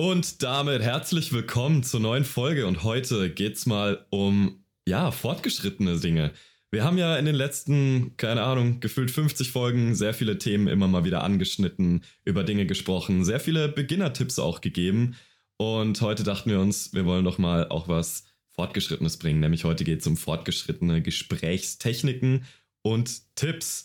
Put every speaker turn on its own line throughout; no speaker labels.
Und damit herzlich willkommen zur neuen Folge und heute geht's mal um, ja, fortgeschrittene Dinge. Wir haben ja in den letzten, keine Ahnung, gefühlt 50 Folgen sehr viele Themen immer mal wieder angeschnitten, über Dinge gesprochen, sehr viele Beginner-Tipps auch gegeben. Und heute dachten wir uns, wir wollen doch mal auch was Fortgeschrittenes bringen. Nämlich heute geht's um fortgeschrittene Gesprächstechniken und Tipps.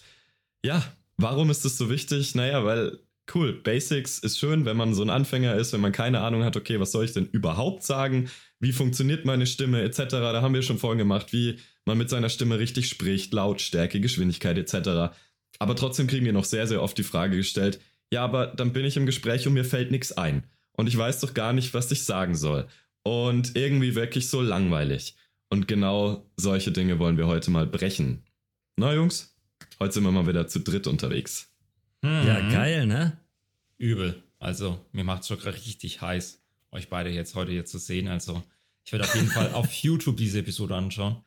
Ja, warum ist das so wichtig? Naja, weil cool, Basics ist schön, wenn man so ein Anfänger ist, wenn man keine Ahnung hat, okay, was soll ich denn überhaupt sagen? Wie funktioniert meine Stimme etc. Da haben wir schon vorhin gemacht, wie man mit seiner Stimme richtig spricht, Lautstärke, Geschwindigkeit etc. Aber trotzdem kriegen wir noch sehr, sehr oft die Frage gestellt, ja, aber dann bin ich im Gespräch und mir fällt nichts ein. Und ich weiß doch gar nicht, was ich sagen soll. Und irgendwie wirklich so langweilig. Und genau solche Dinge wollen wir heute mal brechen. Na, Jungs, heute sind wir mal wieder zu dritt unterwegs.
Mhm. Ja, geil, ne?
Übel. Also, mir macht es schon richtig heiß, euch beide jetzt heute hier zu sehen. Also, ich werde auf jeden Fall auf YouTube diese Episode anschauen.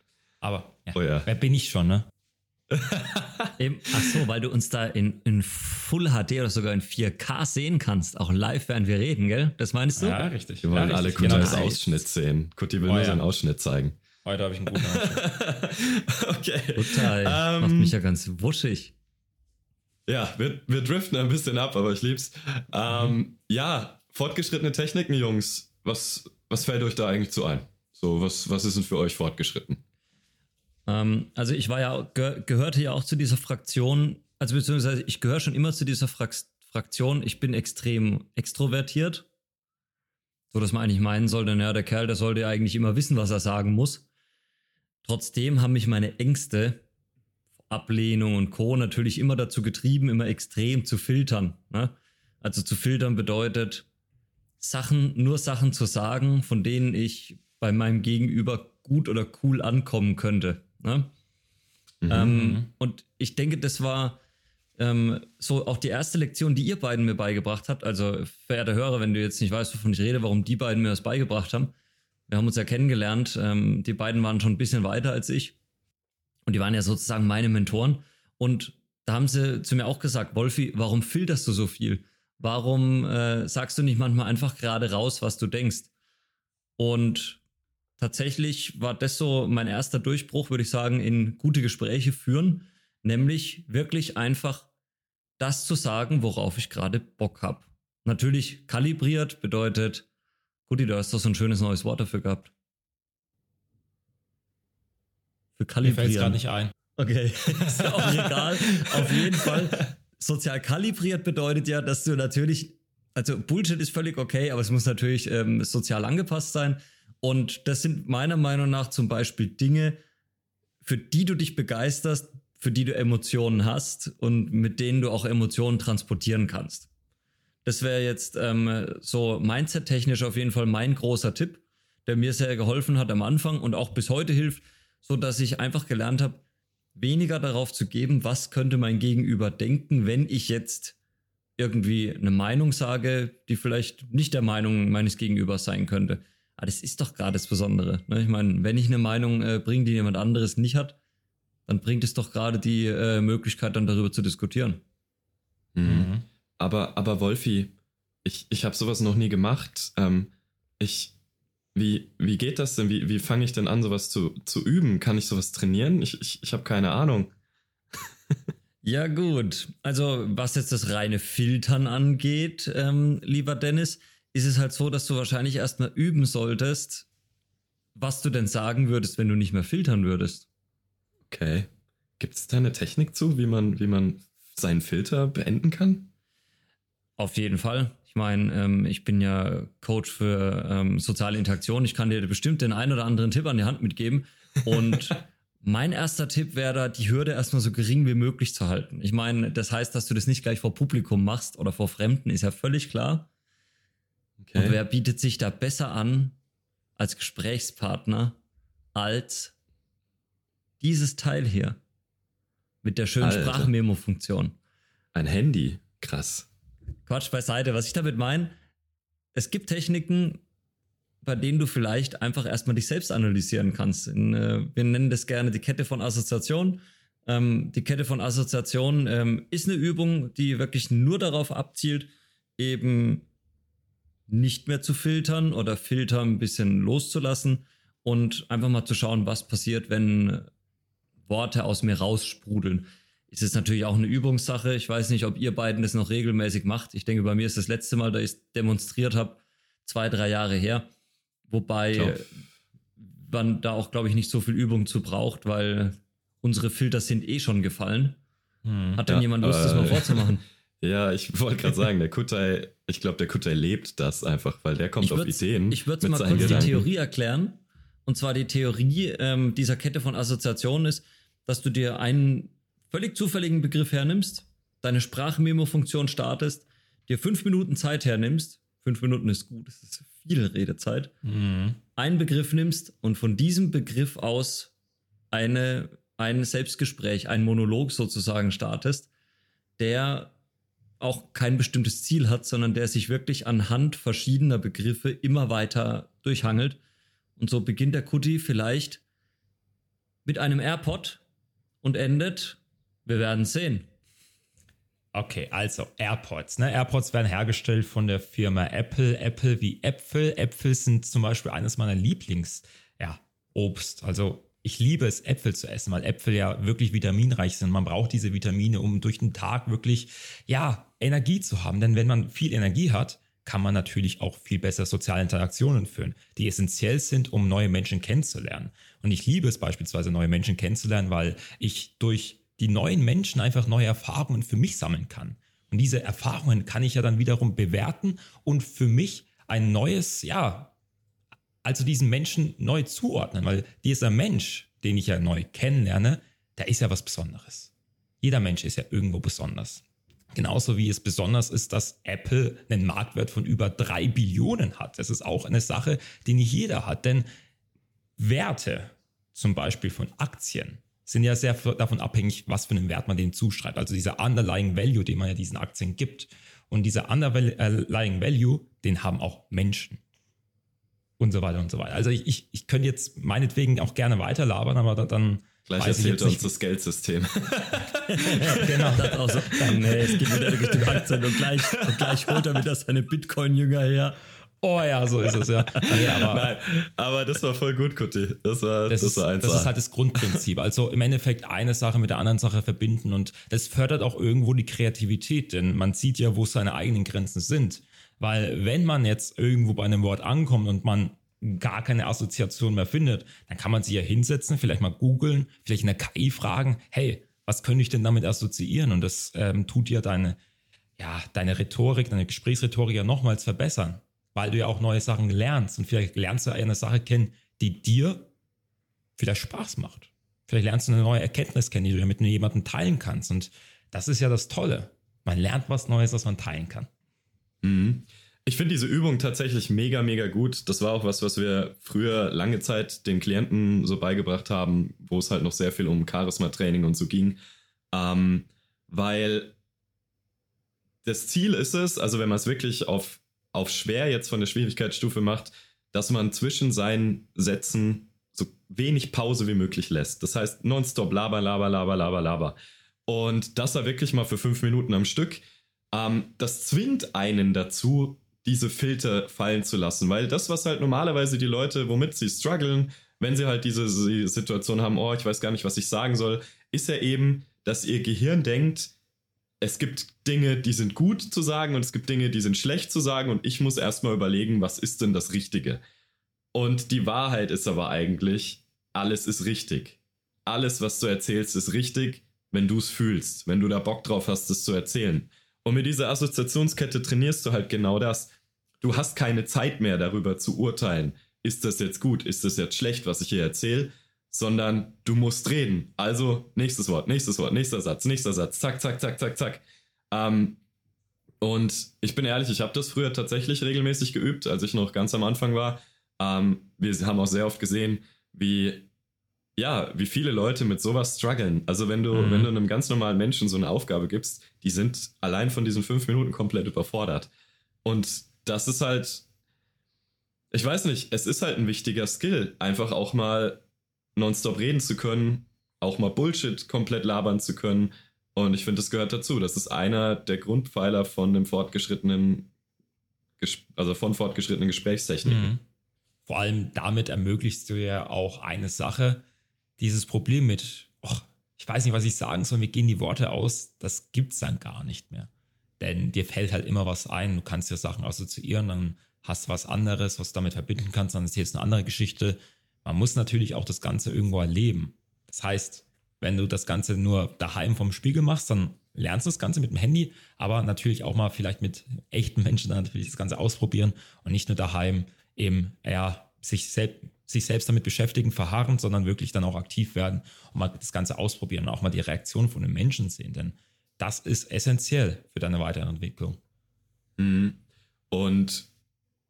Aber, ja, oh ja. wer bin ich schon, ne?
Ach so, weil du uns da in, in Full HD oder sogar in 4K sehen kannst, auch live, während wir reden, gell? Das meinst du?
Ja, richtig. Wir wollen ja, alle Kutti genau. Ausschnitt sehen. Kutti will oh, nur ja. seinen Ausschnitt zeigen.
Heute habe ich einen guten Ausschnitt.
okay. Total. Um, Macht mich ja ganz wuschig.
Ja, wir, wir driften ein bisschen ab, aber ich lieb's. Ähm. Ja, fortgeschrittene Techniken, Jungs. Was, was fällt euch da eigentlich zu ein? So, was, was ist denn für euch fortgeschritten?
Ähm, also ich war ja, ge gehörte ja auch zu dieser Fraktion, also beziehungsweise ich gehöre schon immer zu dieser Frak Fraktion. Ich bin extrem extrovertiert. So dass man eigentlich meinen sollte, naja, der Kerl, der sollte ja eigentlich immer wissen, was er sagen muss. Trotzdem haben mich meine Ängste Ablehnung und Co. natürlich immer dazu getrieben, immer extrem zu filtern. Ne? Also zu filtern bedeutet, Sachen, nur Sachen zu sagen, von denen ich bei meinem Gegenüber gut oder cool ankommen könnte. Ne? Mhm. Ähm, und ich denke, das war ähm, so auch die erste Lektion, die ihr beiden mir beigebracht habt. Also, verehrter Hörer, wenn du jetzt nicht weißt, wovon ich rede, warum die beiden mir das beigebracht haben. Wir haben uns ja kennengelernt. Ähm, die beiden waren schon ein bisschen weiter als ich. Und die waren ja sozusagen meine Mentoren. Und da haben sie zu mir auch gesagt, Wolfi, warum filterst du so viel? Warum äh, sagst du nicht manchmal einfach gerade raus, was du denkst? Und tatsächlich war das so mein erster Durchbruch, würde ich sagen, in gute Gespräche führen, nämlich wirklich einfach das zu sagen, worauf ich gerade Bock habe. Natürlich kalibriert bedeutet, Guti, du hast doch so ein schönes neues Wort dafür gehabt.
Für kalibrieren. Mir fällt gerade nicht ein.
Okay, ist ja auch egal. Auf jeden Fall. Sozial kalibriert bedeutet ja, dass du natürlich, also Bullshit ist völlig okay, aber es muss natürlich ähm, sozial angepasst sein. Und das sind meiner Meinung nach zum Beispiel Dinge, für die du dich begeisterst, für die du Emotionen hast und mit denen du auch Emotionen transportieren kannst. Das wäre jetzt ähm, so mindset-technisch auf jeden Fall mein großer Tipp, der mir sehr geholfen hat am Anfang und auch bis heute hilft, so dass ich einfach gelernt habe, weniger darauf zu geben, was könnte mein Gegenüber denken, wenn ich jetzt irgendwie eine Meinung sage, die vielleicht nicht der Meinung meines Gegenübers sein könnte. Aber das ist doch gerade das Besondere. Ne? Ich meine, wenn ich eine Meinung äh, bringe, die jemand anderes nicht hat, dann bringt es doch gerade die äh, Möglichkeit, dann darüber zu diskutieren.
Mhm. Aber, aber Wolfi, ich, ich habe sowas noch nie gemacht. Ähm, ich, wie, wie geht das denn? Wie, wie fange ich denn an, sowas zu, zu üben? Kann ich sowas trainieren? Ich, ich, ich habe keine Ahnung.
ja, gut. Also, was jetzt das reine Filtern angeht, ähm, lieber Dennis, ist es halt so, dass du wahrscheinlich erstmal üben solltest, was du denn sagen würdest, wenn du nicht mehr filtern würdest.
Okay. Gibt es da eine Technik zu, wie man, wie man seinen Filter beenden kann?
Auf jeden Fall meine, ähm, ich bin ja Coach für ähm, soziale Interaktion. Ich kann dir bestimmt den einen oder anderen Tipp an die Hand mitgeben. Und mein erster Tipp wäre da, die Hürde erstmal so gering wie möglich zu halten. Ich meine, das heißt, dass du das nicht gleich vor Publikum machst oder vor Fremden, ist ja völlig klar. Okay. Und wer bietet sich da besser an als Gesprächspartner als dieses Teil hier? Mit der schönen Sprachmemo-Funktion.
Ein Handy. Krass.
Quatsch beiseite. Was ich damit meine, es gibt Techniken, bei denen du vielleicht einfach erstmal dich selbst analysieren kannst. In, äh, wir nennen das gerne die Kette von Assoziation. Ähm, die Kette von Assoziation ähm, ist eine Übung, die wirklich nur darauf abzielt, eben nicht mehr zu filtern oder Filter ein bisschen loszulassen und einfach mal zu schauen, was passiert, wenn Worte aus mir raussprudeln. Ist es natürlich auch eine Übungssache. Ich weiß nicht, ob ihr beiden das noch regelmäßig macht. Ich denke, bei mir ist das letzte Mal, da ich es demonstriert habe, zwei, drei Jahre her. Wobei man da auch, glaube ich, nicht so viel Übung zu braucht, weil unsere Filter sind eh schon gefallen. Hm, Hat denn ja, jemand Lust, äh, das mal vorzumachen?
Ja, ich wollte gerade sagen, der Kutai, ich glaube, der Kutai lebt das einfach, weil der kommt auf Ideen.
Ich würde mal kurz Gedanken. die Theorie erklären. Und zwar die Theorie ähm, dieser Kette von Assoziationen ist, dass du dir einen völlig zufälligen Begriff hernimmst, deine Sprachmemo-Funktion startest, dir fünf Minuten Zeit hernimmst, fünf Minuten ist gut, das ist viel Redezeit, mhm. einen Begriff nimmst und von diesem Begriff aus eine, ein Selbstgespräch, ein Monolog sozusagen startest, der auch kein bestimmtes Ziel hat, sondern der sich wirklich anhand verschiedener Begriffe immer weiter durchhangelt. Und so beginnt der Kuti vielleicht mit einem AirPod und endet, wir werden sehen.
Okay, also AirPods. Ne? AirPods werden hergestellt von der Firma Apple. Apple wie Äpfel. Äpfel sind zum Beispiel eines meiner Lieblings, ja. Also ich liebe es, Äpfel zu essen, weil Äpfel ja wirklich vitaminreich sind. Man braucht diese Vitamine, um durch den Tag wirklich, ja, Energie zu haben. Denn wenn man viel Energie hat, kann man natürlich auch viel besser soziale Interaktionen führen, die essentiell sind, um neue Menschen kennenzulernen. Und ich liebe es beispielsweise, neue Menschen kennenzulernen, weil ich durch die neuen Menschen einfach neue Erfahrungen für mich sammeln kann. Und diese Erfahrungen kann ich ja dann wiederum bewerten und für mich ein neues, ja, also diesen Menschen neu zuordnen, weil dieser Mensch, den ich ja neu kennenlerne, der ist ja was Besonderes. Jeder Mensch ist ja irgendwo besonders. Genauso wie es besonders ist, dass Apple einen Marktwert von über drei Billionen hat. Das ist auch eine Sache, die nicht jeder hat. Denn Werte, zum Beispiel von Aktien, sind ja sehr davon abhängig, was für einen Wert man denen zuschreibt. Also dieser underlying Value, den man ja diesen Aktien gibt. Und dieser underlying Value, den haben auch Menschen. Und so weiter und so weiter. Also ich, ich, ich könnte jetzt meinetwegen auch gerne weiterlabern, aber dann
Gleich erzählt er uns das Geldsystem.
genau, das auch so. Dann, nee, es geht wieder Richtung Aktien und gleich, und gleich holt er wieder seine Bitcoin-Jünger her.
Oh ja, so ist es ja.
Nee, aber, Nein, aber das war voll gut, Kutti. Das war,
das, das war eins. Das ist halt das Grundprinzip. Also im Endeffekt eine Sache mit der anderen Sache verbinden und das fördert auch irgendwo die Kreativität, denn man sieht ja, wo seine eigenen Grenzen sind. Weil wenn man jetzt irgendwo bei einem Wort ankommt und man gar keine Assoziation mehr findet, dann kann man sich ja hinsetzen, vielleicht mal googeln, vielleicht in der KI fragen, hey, was könnte ich denn damit assoziieren? Und das ähm, tut ja deine, ja, deine Rhetorik, deine Gesprächsrhetorik ja nochmals verbessern, weil du ja auch neue Sachen lernst und vielleicht lernst du eine Sache kennen, die dir vielleicht Spaß macht. Vielleicht lernst du eine neue Erkenntnis kennen, die du ja mit jemandem teilen kannst. Und das ist ja das Tolle. Man lernt was Neues, was man teilen kann.
Mhm. Ich finde diese Übung tatsächlich mega, mega gut. Das war auch was, was wir früher lange Zeit den Klienten so beigebracht haben, wo es halt noch sehr viel um Charisma-Training und so ging. Ähm, weil das Ziel ist es, also wenn man es wirklich auf, auf schwer jetzt von der Schwierigkeitsstufe macht, dass man zwischen seinen Sätzen so wenig Pause wie möglich lässt. Das heißt, nonstop laber, laber, laber, laber, laber. Und das war wirklich mal für fünf Minuten am Stück. Ähm, das zwingt einen dazu, diese Filter fallen zu lassen. Weil das, was halt normalerweise die Leute, womit sie strugglen, wenn sie halt diese Situation haben, oh, ich weiß gar nicht, was ich sagen soll, ist ja eben, dass ihr Gehirn denkt, es gibt Dinge, die sind gut zu sagen und es gibt Dinge, die sind schlecht zu sagen und ich muss erstmal überlegen, was ist denn das Richtige? Und die Wahrheit ist aber eigentlich, alles ist richtig. Alles, was du erzählst, ist richtig, wenn du es fühlst, wenn du da Bock drauf hast, es zu erzählen. Und mit dieser Assoziationskette trainierst du halt genau das du hast keine Zeit mehr darüber zu urteilen, ist das jetzt gut, ist das jetzt schlecht, was ich hier erzähle, sondern du musst reden. Also nächstes Wort, nächstes Wort, nächster Satz, nächster Satz, zack, zack, zack, zack, zack. Ähm, und ich bin ehrlich, ich habe das früher tatsächlich regelmäßig geübt, als ich noch ganz am Anfang war. Ähm, wir haben auch sehr oft gesehen, wie ja, wie viele Leute mit sowas strugglen. Also wenn du, mhm. wenn du einem ganz normalen Menschen so eine Aufgabe gibst, die sind allein von diesen fünf Minuten komplett überfordert. Und das ist halt, ich weiß nicht, es ist halt ein wichtiger Skill, einfach auch mal nonstop reden zu können, auch mal Bullshit komplett labern zu können. Und ich finde, das gehört dazu. Das ist einer der Grundpfeiler von einem fortgeschrittenen also von fortgeschrittenen Gesprächstechniken. Mhm.
Vor allem damit ermöglichst du ja auch eine Sache, dieses Problem mit, oh, ich weiß nicht, was ich sagen soll, mir gehen die Worte aus, das gibt es dann gar nicht mehr. Denn dir fällt halt immer was ein, du kannst dir Sachen assoziieren, dann hast du was anderes, was du damit verbinden kannst, dann ist jetzt eine andere Geschichte. Man muss natürlich auch das Ganze irgendwo erleben. Das heißt, wenn du das Ganze nur daheim vom Spiegel machst, dann lernst du das Ganze mit dem Handy, aber natürlich auch mal vielleicht mit echten Menschen dann natürlich das Ganze ausprobieren und nicht nur daheim eben ja, sich, selbst, sich selbst damit beschäftigen, verharren, sondern wirklich dann auch aktiv werden und mal das Ganze ausprobieren und auch mal die Reaktion von den Menschen sehen, denn das ist essentiell für deine weitere Entwicklung.
Mhm. Und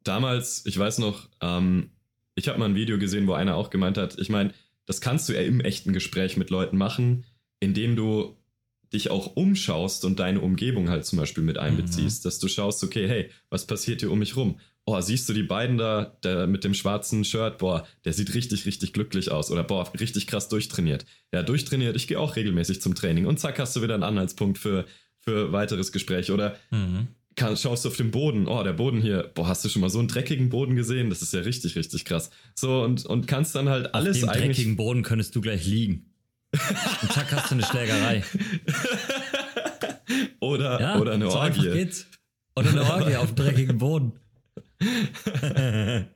damals, ich weiß noch, ähm, ich habe mal ein Video gesehen, wo einer auch gemeint hat, ich meine, das kannst du ja im echten Gespräch mit Leuten machen, indem du dich auch umschaust und deine Umgebung halt zum Beispiel mit einbeziehst, mhm. dass du schaust, okay, hey, was passiert hier um mich rum? Oh, siehst du die beiden da, der mit dem schwarzen Shirt? Boah, der sieht richtig, richtig glücklich aus. Oder boah, richtig krass durchtrainiert. Ja, durchtrainiert, ich gehe auch regelmäßig zum Training. Und zack, hast du wieder einen Anhaltspunkt für, für weiteres Gespräch. Oder mhm. Kann, schaust du auf den Boden, oh, der Boden hier, boah, hast du schon mal so einen dreckigen Boden gesehen? Das ist ja richtig, richtig krass. So, und, und kannst dann halt alles
auf dem eigentlich. dreckigen Boden könntest du gleich liegen. Und zack, hast du eine Schlägerei.
oder, ja, oder eine so Orgie. Geht's.
Oder eine Orgie auf dreckigem Boden.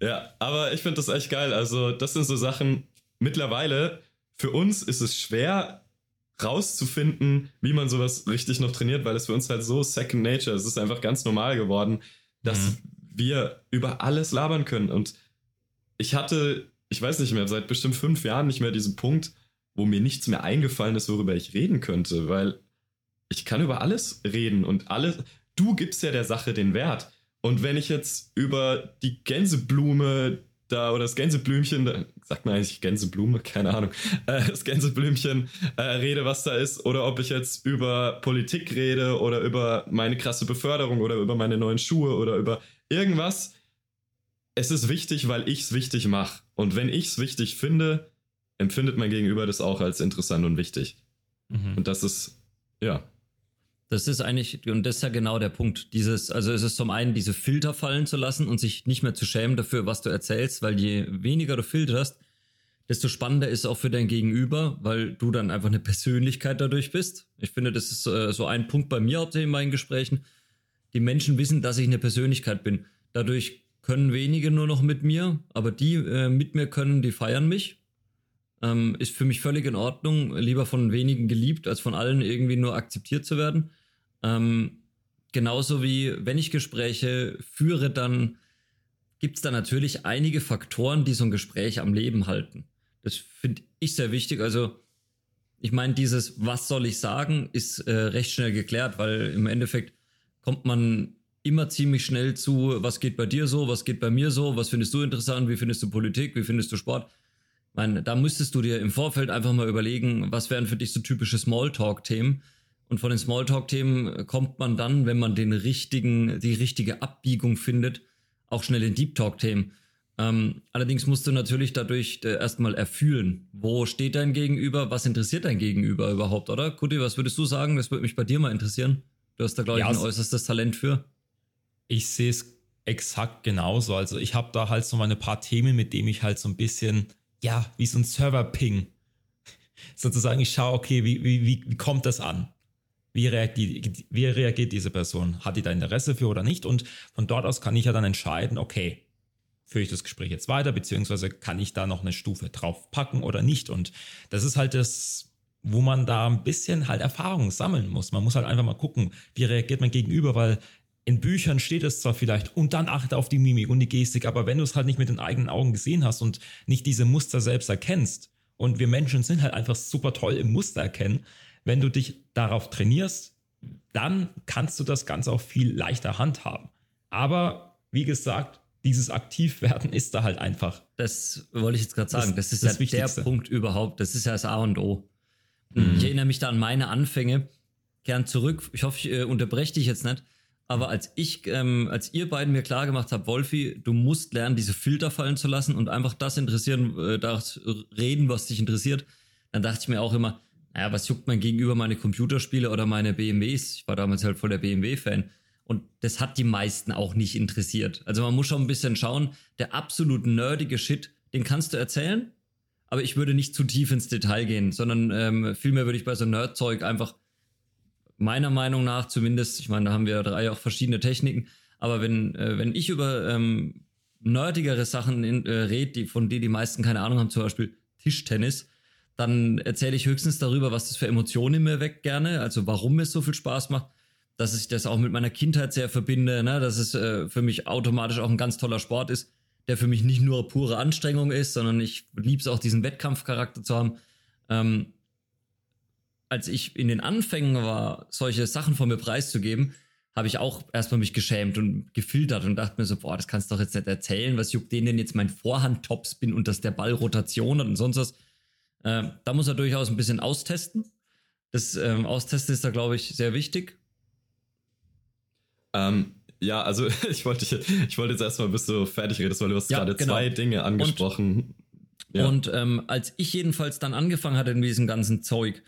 ja, aber ich finde das echt geil. Also, das sind so Sachen. Mittlerweile, für uns ist es schwer rauszufinden, wie man sowas richtig noch trainiert, weil es für uns halt so Second Nature, ist. es ist einfach ganz normal geworden, dass mhm. wir über alles labern können. Und ich hatte, ich weiß nicht mehr, seit bestimmt fünf Jahren nicht mehr diesen Punkt, wo mir nichts mehr eingefallen ist, worüber ich reden könnte, weil ich kann über alles reden und alles. Du gibst ja der Sache den Wert. Und wenn ich jetzt über die Gänseblume da oder das Gänseblümchen, da, sagt man eigentlich Gänseblume, keine Ahnung, äh, das Gänseblümchen äh, rede, was da ist, oder ob ich jetzt über Politik rede oder über meine krasse Beförderung oder über meine neuen Schuhe oder über irgendwas. Es ist wichtig, weil ich es wichtig mache. Und wenn ich es wichtig finde, empfindet mein Gegenüber das auch als interessant und wichtig. Mhm. Und das ist, ja.
Das ist eigentlich, und das ist ja genau der Punkt. Dieses, also es ist zum einen diese Filter fallen zu lassen und sich nicht mehr zu schämen dafür, was du erzählst, weil je weniger du filterst, desto spannender ist auch für dein Gegenüber, weil du dann einfach eine Persönlichkeit dadurch bist. Ich finde, das ist äh, so ein Punkt bei mir hauptsächlich in meinen Gesprächen. Die Menschen wissen, dass ich eine Persönlichkeit bin. Dadurch können wenige nur noch mit mir, aber die äh, mit mir können, die feiern mich ähm, ist für mich völlig in Ordnung. Lieber von wenigen geliebt, als von allen irgendwie nur akzeptiert zu werden. Ähm, genauso wie wenn ich Gespräche führe, dann gibt es da natürlich einige Faktoren, die so ein Gespräch am Leben halten. Das finde ich sehr wichtig. Also ich meine, dieses Was soll ich sagen, ist äh, recht schnell geklärt, weil im Endeffekt kommt man immer ziemlich schnell zu, was geht bei dir so, was geht bei mir so, was findest du interessant, wie findest du Politik, wie findest du Sport meine, da müsstest du dir im Vorfeld einfach mal überlegen, was wären für dich so typische Smalltalk-Themen. Und von den Smalltalk-Themen kommt man dann, wenn man den richtigen, die richtige Abbiegung findet, auch schnell in Deep Talk-Themen. Ähm, allerdings musst du natürlich dadurch äh, erstmal erfühlen, wo steht dein Gegenüber, was interessiert dein Gegenüber überhaupt, oder? Kuti, was würdest du sagen? Das würde mich bei dir mal interessieren. Du hast da, glaube ich, ja, ein äußerstes Talent für.
Ich sehe es exakt genauso. Also ich habe da halt so meine paar Themen, mit denen ich halt so ein bisschen ja, wie so ein Server-Ping. Sozusagen, ich schaue, okay, wie, wie, wie kommt das an? Wie reagiert, wie reagiert diese Person? Hat die da Interesse für oder nicht? Und von dort aus kann ich ja dann entscheiden, okay, führe ich das Gespräch jetzt weiter, beziehungsweise kann ich da noch eine Stufe drauf packen oder nicht? Und das ist halt das, wo man da ein bisschen halt Erfahrung sammeln muss. Man muss halt einfach mal gucken, wie reagiert man gegenüber, weil in Büchern steht es zwar vielleicht und dann achte auf die Mimik und die Gestik, aber wenn du es halt nicht mit den eigenen Augen gesehen hast und nicht diese Muster selbst erkennst, und wir Menschen sind halt einfach super toll im Muster erkennen, wenn du dich darauf trainierst, dann kannst du das Ganze auch viel leichter handhaben. Aber wie gesagt, dieses Aktivwerden ist da halt einfach.
Das wollte ich jetzt gerade sagen. Das, das ist das ja der Punkt überhaupt. Das ist ja das A und O. Mhm. Ich erinnere mich da an meine Anfänge. Gern zurück. Ich hoffe, ich äh, unterbreche dich jetzt nicht. Aber als ich, ähm, als ihr beiden mir klar gemacht habt, Wolfi, du musst lernen, diese Filter fallen zu lassen und einfach das interessieren, äh, das reden, was dich interessiert, dann dachte ich mir auch immer, naja, was juckt mein Gegenüber meine Computerspiele oder meine BMWs? Ich war damals halt voll der BMW-Fan. Und das hat die meisten auch nicht interessiert. Also man muss schon ein bisschen schauen, der absolut nerdige Shit, den kannst du erzählen, aber ich würde nicht zu tief ins Detail gehen, sondern ähm, vielmehr würde ich bei so Nerd-Zeug einfach meiner Meinung nach zumindest, ich meine, da haben wir drei auch verschiedene Techniken, aber wenn, äh, wenn ich über ähm, nerdigere Sachen äh, rede, die, von denen die meisten keine Ahnung haben, zum Beispiel Tischtennis, dann erzähle ich höchstens darüber, was das für Emotionen in mir weckt gerne, also warum es so viel Spaß macht, dass ich das auch mit meiner Kindheit sehr verbinde, ne? dass es äh, für mich automatisch auch ein ganz toller Sport ist, der für mich nicht nur pure Anstrengung ist, sondern ich liebe es auch, diesen Wettkampfcharakter zu haben. Ähm, als ich in den Anfängen war, solche Sachen von mir preiszugeben, habe ich auch erstmal mich geschämt und gefiltert und dachte mir so, boah, das kannst du doch jetzt nicht erzählen. Was juckt denen denn jetzt mein Vorhand-Topspin und dass der Ball Rotation hat und sonst was? Äh, da muss er durchaus ein bisschen austesten. Das ähm, Austesten ist da, glaube ich, sehr wichtig.
Ähm, ja, also ich wollte, ich wollte jetzt erstmal, bis du fertig redest, weil du hast ja, gerade genau. zwei Dinge angesprochen.
Und, ja. und ähm, als ich jedenfalls dann angefangen hatte in diesem ganzen Zeug,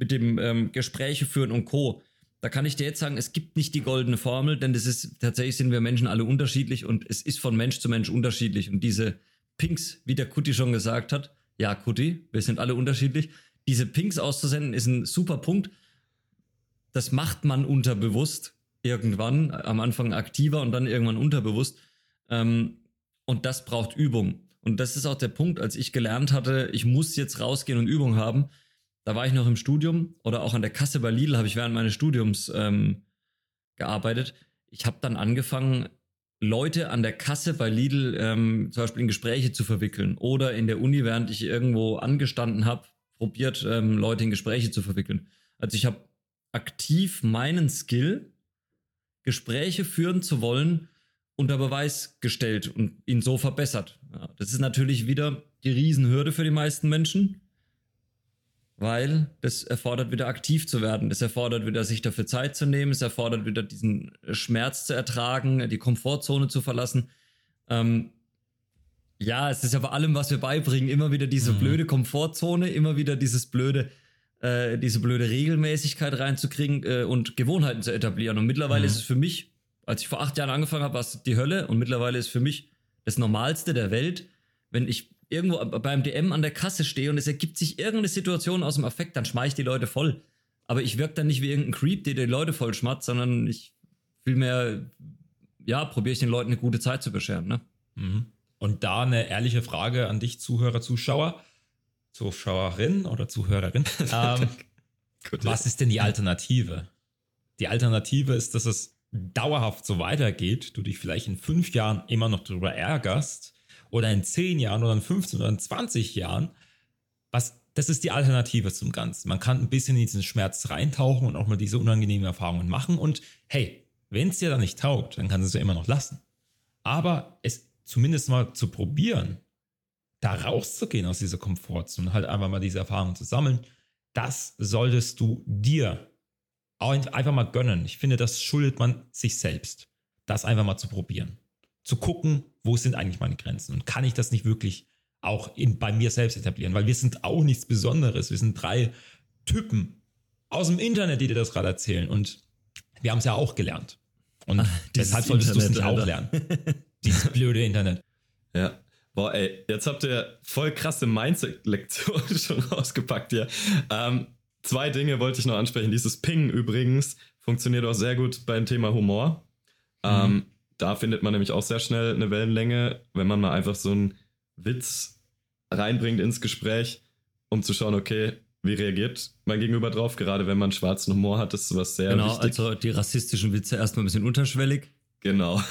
mit dem ähm, Gespräche führen und Co., da kann ich dir jetzt sagen, es gibt nicht die goldene Formel, denn das ist tatsächlich sind wir Menschen alle unterschiedlich und es ist von Mensch zu Mensch unterschiedlich. Und diese Pinks, wie der Kutti schon gesagt hat, ja, Kutti, wir sind alle unterschiedlich. Diese Pinks auszusenden ist ein super Punkt. Das macht man unterbewusst irgendwann, am Anfang aktiver und dann irgendwann unterbewusst. Ähm, und das braucht Übung. Und das ist auch der Punkt, als ich gelernt hatte, ich muss jetzt rausgehen und Übung haben. Da war ich noch im Studium oder auch an der Kasse bei Lidl habe ich während meines Studiums ähm, gearbeitet. Ich habe dann angefangen, Leute an der Kasse bei Lidl ähm, zum Beispiel in Gespräche zu verwickeln oder in der Uni, während ich irgendwo angestanden habe, probiert, ähm, Leute in Gespräche zu verwickeln. Also ich habe aktiv meinen Skill, Gespräche führen zu wollen, unter Beweis gestellt und ihn so verbessert. Ja, das ist natürlich wieder die Riesenhürde für die meisten Menschen weil das erfordert wieder aktiv zu werden. Es erfordert wieder, sich dafür Zeit zu nehmen. Es erfordert wieder, diesen Schmerz zu ertragen, die Komfortzone zu verlassen. Ähm, ja, es ist ja bei allem, was wir beibringen, immer wieder diese mhm. blöde Komfortzone, immer wieder dieses blöde, äh, diese blöde Regelmäßigkeit reinzukriegen äh, und Gewohnheiten zu etablieren. Und mittlerweile mhm. ist es für mich, als ich vor acht Jahren angefangen habe, war es die Hölle. Und mittlerweile ist für mich das Normalste der Welt, wenn ich irgendwo beim DM an der Kasse stehe und es ergibt sich irgendeine Situation aus dem Affekt, dann schmeiß ich die Leute voll. Aber ich wirke dann nicht wie irgendein Creep, der die Leute voll schmatzt, sondern ich vielmehr, ja, probiere ich den Leuten eine gute Zeit zu bescheren. Ne?
Mhm. Und da eine ehrliche Frage an dich, Zuhörer, Zuschauer, Zuschauerin oder Zuhörerin. ähm, was ist denn die Alternative? Die Alternative ist, dass es dauerhaft so weitergeht, du dich vielleicht in fünf Jahren immer noch darüber ärgerst, oder in 10 Jahren oder in 15 oder in 20 Jahren, was, das ist die Alternative zum Ganzen. Man kann ein bisschen in diesen Schmerz reintauchen und auch mal diese unangenehmen Erfahrungen machen und hey, wenn es dir dann nicht taugt, dann kannst du es ja immer noch lassen. Aber es zumindest mal zu probieren, da rauszugehen aus dieser Komfortzone, halt einfach mal diese Erfahrungen zu sammeln, das solltest du dir einfach mal gönnen. Ich finde, das schuldet man sich selbst, das einfach mal zu probieren zu gucken, wo sind eigentlich meine Grenzen und kann ich das nicht wirklich auch in, bei mir selbst etablieren, weil wir sind auch nichts Besonderes. Wir sind drei Typen aus dem Internet, die dir das gerade erzählen und wir haben es ja auch gelernt. Und Ach, deshalb solltest du es nicht auch lernen. Dieses blöde Internet.
Ja. Boah, ey, jetzt habt ihr voll krasse Mindset-Lektion schon rausgepackt hier. Ähm, zwei Dinge wollte ich noch ansprechen. Dieses Ping übrigens funktioniert auch sehr gut beim Thema Humor. Mhm. Ähm, da findet man nämlich auch sehr schnell eine Wellenlänge, wenn man mal einfach so einen Witz reinbringt ins Gespräch, um zu schauen, okay, wie reagiert mein Gegenüber drauf? Gerade wenn man schwarzen Humor hat, ist sowas sehr
genau,
wichtig.
Genau, also die rassistischen Witze erstmal ein bisschen unterschwellig.
Genau.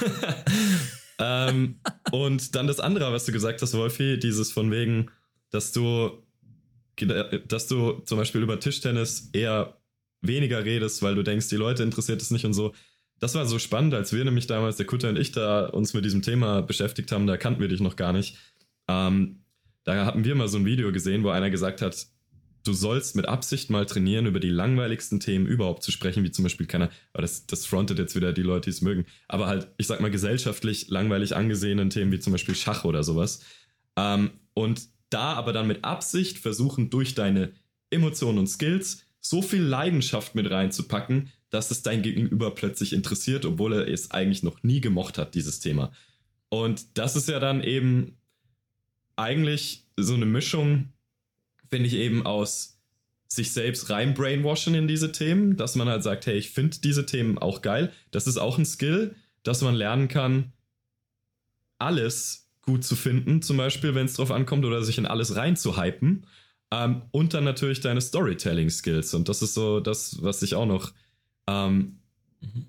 ähm, und dann das andere, was du gesagt hast, Wolfi, dieses von wegen, dass du, dass du zum Beispiel über Tischtennis eher weniger redest, weil du denkst, die Leute interessiert es nicht und so das war so spannend, als wir nämlich damals, der Kutter und ich, da uns mit diesem Thema beschäftigt haben, da kannten wir dich noch gar nicht. Ähm, da hatten wir mal so ein Video gesehen, wo einer gesagt hat, du sollst mit Absicht mal trainieren, über die langweiligsten Themen überhaupt zu sprechen, wie zum Beispiel keiner, aber das, das frontet jetzt wieder die Leute, die es mögen, aber halt, ich sag mal, gesellschaftlich langweilig angesehenen Themen wie zum Beispiel Schach oder sowas. Ähm, und da aber dann mit Absicht versuchen, durch deine Emotionen und Skills so viel Leidenschaft mit reinzupacken, dass es dein Gegenüber plötzlich interessiert, obwohl er es eigentlich noch nie gemocht hat, dieses Thema. Und das ist ja dann eben eigentlich so eine Mischung, finde ich eben aus sich selbst rein brainwashen in diese Themen, dass man halt sagt, hey, ich finde diese Themen auch geil. Das ist auch ein Skill, dass man lernen kann, alles gut zu finden, zum Beispiel, wenn es drauf ankommt, oder sich in alles rein zu hypen. Ähm, und dann natürlich deine Storytelling-Skills. Und das ist so das, was ich auch noch, ähm, mhm.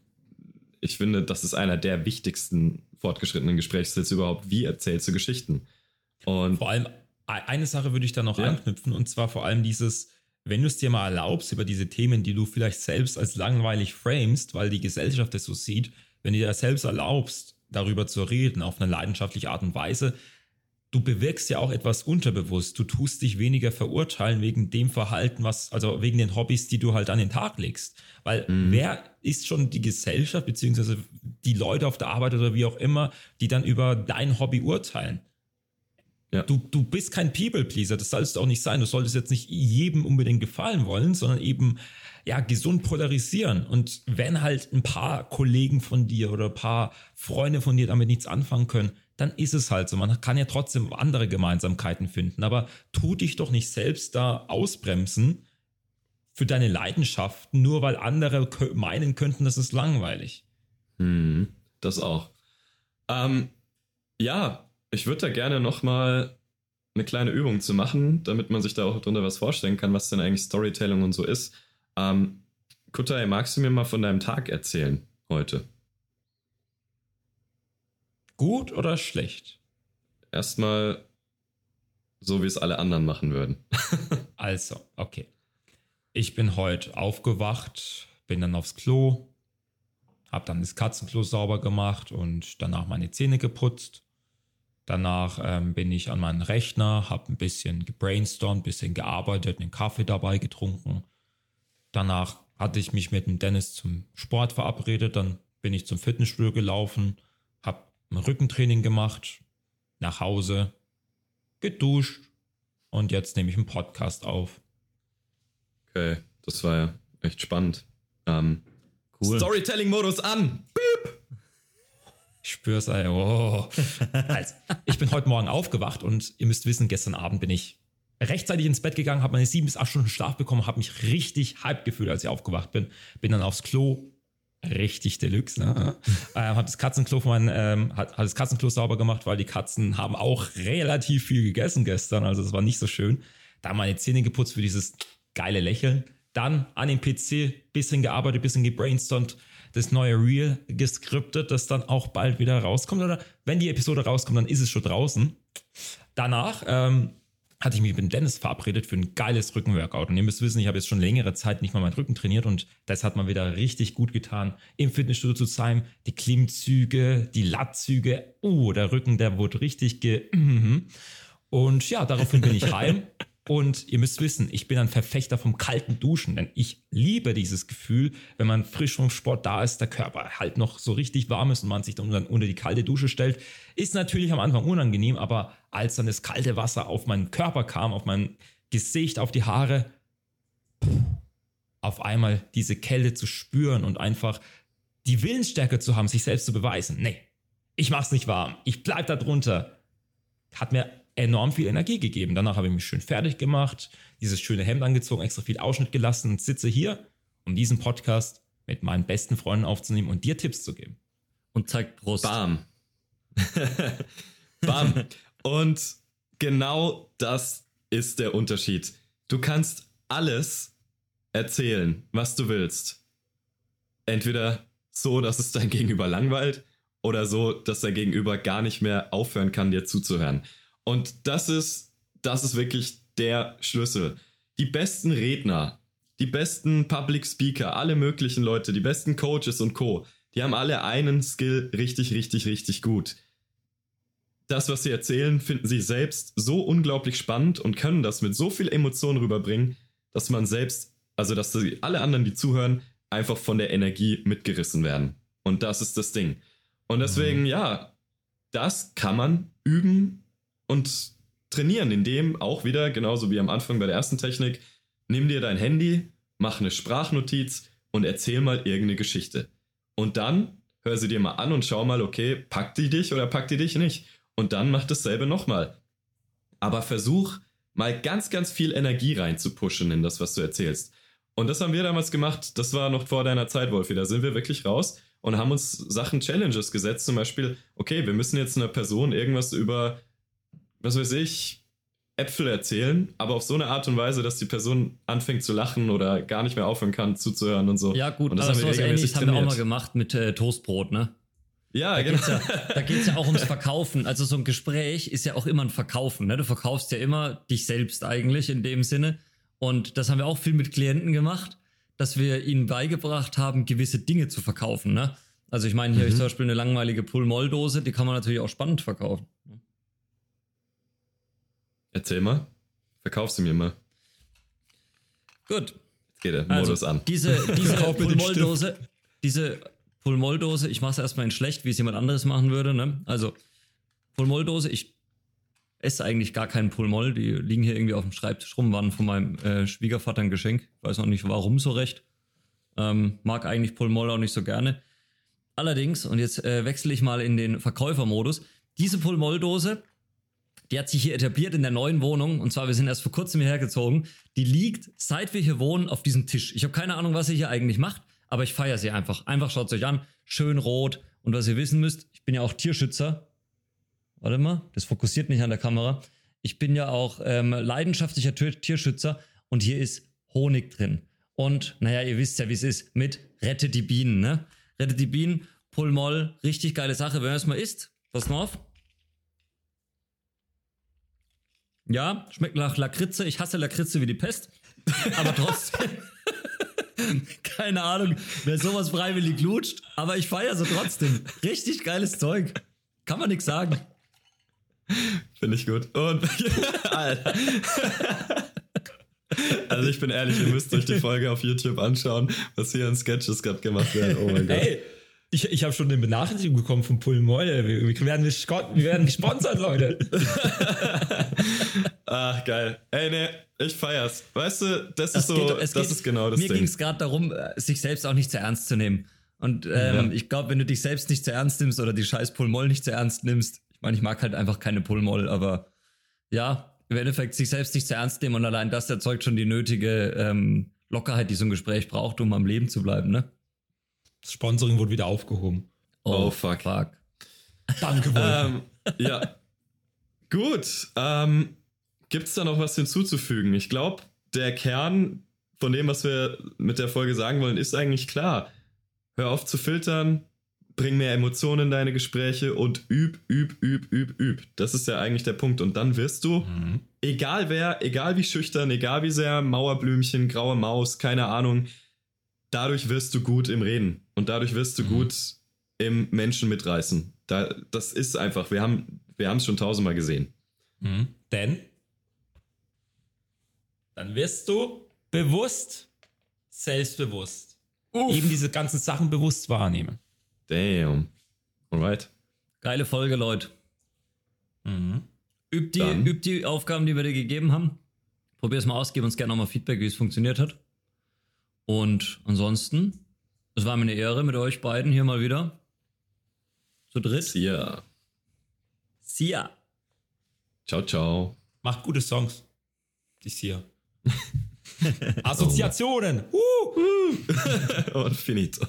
ich finde, das ist einer der wichtigsten fortgeschrittenen Gesprächsskills überhaupt. Wie erzählst du Geschichten?
Und vor allem, eine Sache würde ich da noch ja. anknüpfen, und zwar vor allem dieses, wenn du es dir mal erlaubst, über diese Themen, die du vielleicht selbst als langweilig framest, weil die Gesellschaft es so sieht, wenn du dir selbst erlaubst, darüber zu reden auf eine leidenschaftliche Art und Weise, du bewirkst ja auch etwas unterbewusst. Du tust dich weniger verurteilen wegen dem Verhalten, was, also wegen den Hobbys, die du halt an den Tag legst. Weil mhm. wer ist schon die Gesellschaft, beziehungsweise die Leute auf der Arbeit oder wie auch immer, die dann über dein Hobby urteilen? Ja. Du, du bist kein People-Pleaser, das solltest du auch nicht sein. Du solltest jetzt nicht jedem unbedingt gefallen wollen, sondern eben ja, gesund polarisieren. Und wenn halt ein paar Kollegen von dir oder ein paar Freunde von dir damit nichts anfangen können, dann ist es halt so. Man kann ja trotzdem andere Gemeinsamkeiten finden. Aber tu dich doch nicht selbst da ausbremsen für deine Leidenschaften, nur weil andere meinen könnten, das ist langweilig.
Hm, das auch. Ähm, ja, ich würde da gerne nochmal eine kleine Übung zu machen, damit man sich da auch drunter was vorstellen kann, was denn eigentlich Storytelling und so ist. Ähm, Kutai, magst du mir mal von deinem Tag erzählen heute?
Gut oder schlecht?
Erstmal so, wie es alle anderen machen würden.
also, okay. Ich bin heute aufgewacht, bin dann aufs Klo, habe dann das Katzenklo sauber gemacht und danach meine Zähne geputzt. Danach ähm, bin ich an meinen Rechner, habe ein bisschen gebrainstormt, ein bisschen gearbeitet, einen Kaffee dabei getrunken. Danach hatte ich mich mit dem Dennis zum Sport verabredet, dann bin ich zum Fitnessstudio gelaufen, Rückentraining gemacht, nach Hause, geduscht und jetzt nehme ich einen Podcast auf.
Okay, das war ja echt spannend. Ähm, cool. Storytelling-Modus an! Beep!
Ich spür's, ey. Oh. also, ich bin heute Morgen aufgewacht und ihr müsst wissen, gestern Abend bin ich rechtzeitig ins Bett gegangen, habe meine sieben bis acht Stunden Schlaf bekommen, habe mich richtig hype gefühlt, als ich aufgewacht bin. Bin dann aufs Klo, richtig Deluxe, ne? äh, habe das Katzenklo meinen, ähm, hat, hat das Katzenklo sauber gemacht, weil die Katzen haben auch relativ viel gegessen gestern, also das war nicht so schön. Da meine Zähne geputzt für dieses geile Lächeln. Dann an dem PC bisschen gearbeitet, bisschen gebrainstormt, das neue Reel geskriptet, das dann auch bald wieder rauskommt. Oder wenn die Episode rauskommt, dann ist es schon draußen. Danach ähm, hatte ich mich mit Dennis verabredet für ein geiles Rückenworkout. Und ihr müsst wissen, ich habe jetzt schon längere Zeit nicht mal meinen Rücken trainiert und das hat mal wieder richtig gut getan, im Fitnessstudio zu sein. Die Klimmzüge, die Lattzüge. Oh, der Rücken, der wurde richtig ge... Und ja, daraufhin bin ich heim und ihr müsst wissen, ich bin ein Verfechter vom kalten Duschen, denn ich liebe dieses Gefühl, wenn man frisch vom Sport da ist, der Körper halt noch so richtig warm ist und man sich dann unter die kalte Dusche stellt. Ist natürlich am Anfang unangenehm, aber als dann das kalte Wasser auf meinen Körper kam, auf mein Gesicht, auf die Haare, auf einmal diese Kälte zu spüren und einfach die Willensstärke zu haben, sich selbst zu beweisen. Nee, ich mach's nicht warm, ich bleib da drunter. Hat mir enorm viel Energie gegeben. Danach habe ich mich schön fertig gemacht, dieses schöne Hemd angezogen, extra viel Ausschnitt gelassen und sitze hier, um diesen Podcast mit meinen besten Freunden aufzunehmen und dir Tipps zu geben.
Und zeigt Brust. Bam. Bam. und genau das ist der Unterschied. Du kannst alles erzählen, was du willst. Entweder so, dass es dein Gegenüber langweilt, oder so, dass dein Gegenüber gar nicht mehr aufhören kann, dir zuzuhören. Und das ist, das ist wirklich der Schlüssel. Die besten Redner, die besten Public Speaker, alle möglichen Leute, die besten Coaches und Co., die haben alle einen Skill richtig, richtig, richtig gut. Das, was sie erzählen, finden sie selbst so unglaublich spannend und können das mit so viel Emotion rüberbringen, dass man selbst, also dass alle anderen, die zuhören, einfach von der Energie mitgerissen werden. Und das ist das Ding. Und deswegen, mhm. ja, das kann man üben und trainieren, indem auch wieder, genauso wie am Anfang bei der ersten Technik, nimm dir dein Handy, mach eine Sprachnotiz und erzähl mal irgendeine Geschichte. Und dann hör sie dir mal an und schau mal, okay, packt die dich oder packt die dich nicht. Und dann mach dasselbe nochmal. Aber versuch mal ganz, ganz viel Energie reinzupushen in das, was du erzählst. Und das haben wir damals gemacht, das war noch vor deiner Zeit, Wolfi. Da sind wir wirklich raus und haben uns Sachen Challenges gesetzt. Zum Beispiel, okay, wir müssen jetzt einer Person irgendwas über, was weiß ich, Äpfel erzählen, aber auf so eine Art und Weise, dass die Person anfängt zu lachen oder gar nicht mehr aufhören kann zuzuhören und so.
Ja, gut,
und
das aber sowas ähnliches haben wir auch mal gemacht mit äh, Toastbrot, ne?
Ja,
da
genau.
Geht's ja, da geht es ja auch ums Verkaufen. Also so ein Gespräch ist ja auch immer ein Verkaufen. Ne? Du verkaufst ja immer dich selbst eigentlich in dem Sinne. Und das haben wir auch viel mit Klienten gemacht, dass wir ihnen beigebracht haben, gewisse Dinge zu verkaufen. Ne? Also ich meine, hier mhm. habe ich zum Beispiel eine langweilige Pull-Moll-Dose, die kann man natürlich auch spannend verkaufen.
Erzähl mal. Verkauf sie mir mal.
Gut.
Jetzt geht der Modus
also,
an.
Diese, diese Pull-Moll-Dose, diese Pull-Moll-Dose, ich mache es erstmal in schlecht, wie es jemand anderes machen würde. Ne? Also Pull-Moll-Dose, ich esse eigentlich gar keinen Pull-Moll, die liegen hier irgendwie auf dem Schreibtisch rum, waren von meinem äh, Schwiegervater ein Geschenk. Weiß noch nicht warum so recht. Ähm, mag eigentlich Pull-Moll auch nicht so gerne. Allerdings, und jetzt äh, wechsle ich mal in den Verkäufermodus, diese Pull-Moll-Dose, die hat sich hier etabliert in der neuen Wohnung. Und zwar, wir sind erst vor kurzem hierher gezogen. Die liegt, seit wir hier wohnen, auf diesem Tisch. Ich habe keine Ahnung, was sie hier eigentlich macht, aber ich feiere sie einfach. Einfach schaut euch an. Schön rot. Und was ihr wissen müsst, ich bin ja auch Tierschützer. Warte mal, das fokussiert nicht an der Kamera. Ich bin ja auch ähm, leidenschaftlicher Tierschützer und hier ist Honig drin. Und naja, ihr wisst ja, wie es ist mit Rette die Bienen, ne? Rette die Bienen, Pullmoll, richtig geile Sache. Wenn man es mal isst, pass mal auf. Ja, schmeckt nach Lakritze. Ich hasse Lakritze wie die Pest. Aber trotzdem. Keine Ahnung, wer sowas freiwillig lutscht. Aber ich feiere so trotzdem. Richtig geiles Zeug. Kann man nichts sagen.
Finde ich gut. Und. Alter. Also ich bin ehrlich, ihr müsst euch die Folge auf YouTube anschauen, was hier in Sketches gerade gemacht werden. Oh mein Gott.
Hey, ich, ich habe schon eine Benachrichtigung bekommen von Pullmoll. Wir, wir, werden, wir werden gesponsert, Leute.
Ach, geil. Ey, ne, ich feier's. Weißt du, das, das ist so, geht, das geht, ist genau das
mir Ding. Mir ging es gerade darum, äh, sich selbst auch nicht zu ernst zu nehmen. Und ähm, ja. ich glaube, wenn du dich selbst nicht zu ernst nimmst oder die scheiß Pullmoll nicht zu ernst nimmst, ich meine, ich mag halt einfach keine Pullmoll, aber ja, im Endeffekt sich selbst nicht zu ernst nehmen und allein das erzeugt schon die nötige ähm, Lockerheit, die so ein Gespräch braucht, um am Leben zu bleiben, ne?
Das Sponsoring wurde wieder aufgehoben.
Oh, oh fuck. fuck.
Danke, Wolf.
ähm, ja. Gut. Ähm, Gibt es da noch was hinzuzufügen? Ich glaube, der Kern von dem, was wir mit der Folge sagen wollen, ist eigentlich klar. Hör auf zu filtern, bring mehr Emotionen in deine Gespräche und üb, üb, üb, üb, üb. Das ist ja eigentlich der Punkt. Und dann wirst du, mhm. egal wer, egal wie schüchtern, egal wie sehr Mauerblümchen, graue Maus, keine Ahnung, dadurch wirst du gut im Reden und dadurch wirst du mhm. gut im Menschen mitreißen. Da, das ist einfach, wir haben wir es schon tausendmal gesehen.
Mhm. Denn dann wirst du bewusst, selbstbewusst Uff. eben diese ganzen Sachen bewusst wahrnehmen.
Damn. Alright.
Geile Folge, Leute. Mhm. Übt, die, übt die Aufgaben, die wir dir gegeben haben. Probier es mal aus, gib uns gerne nochmal Feedback, wie es funktioniert hat. Und ansonsten, es war mir eine Ehre mit euch beiden hier mal wieder. Zu dritt.
Sia.
Sia.
Ciao, ciao.
Macht gute Songs. Die Sia. Assoziationen. Uh.
Und finito.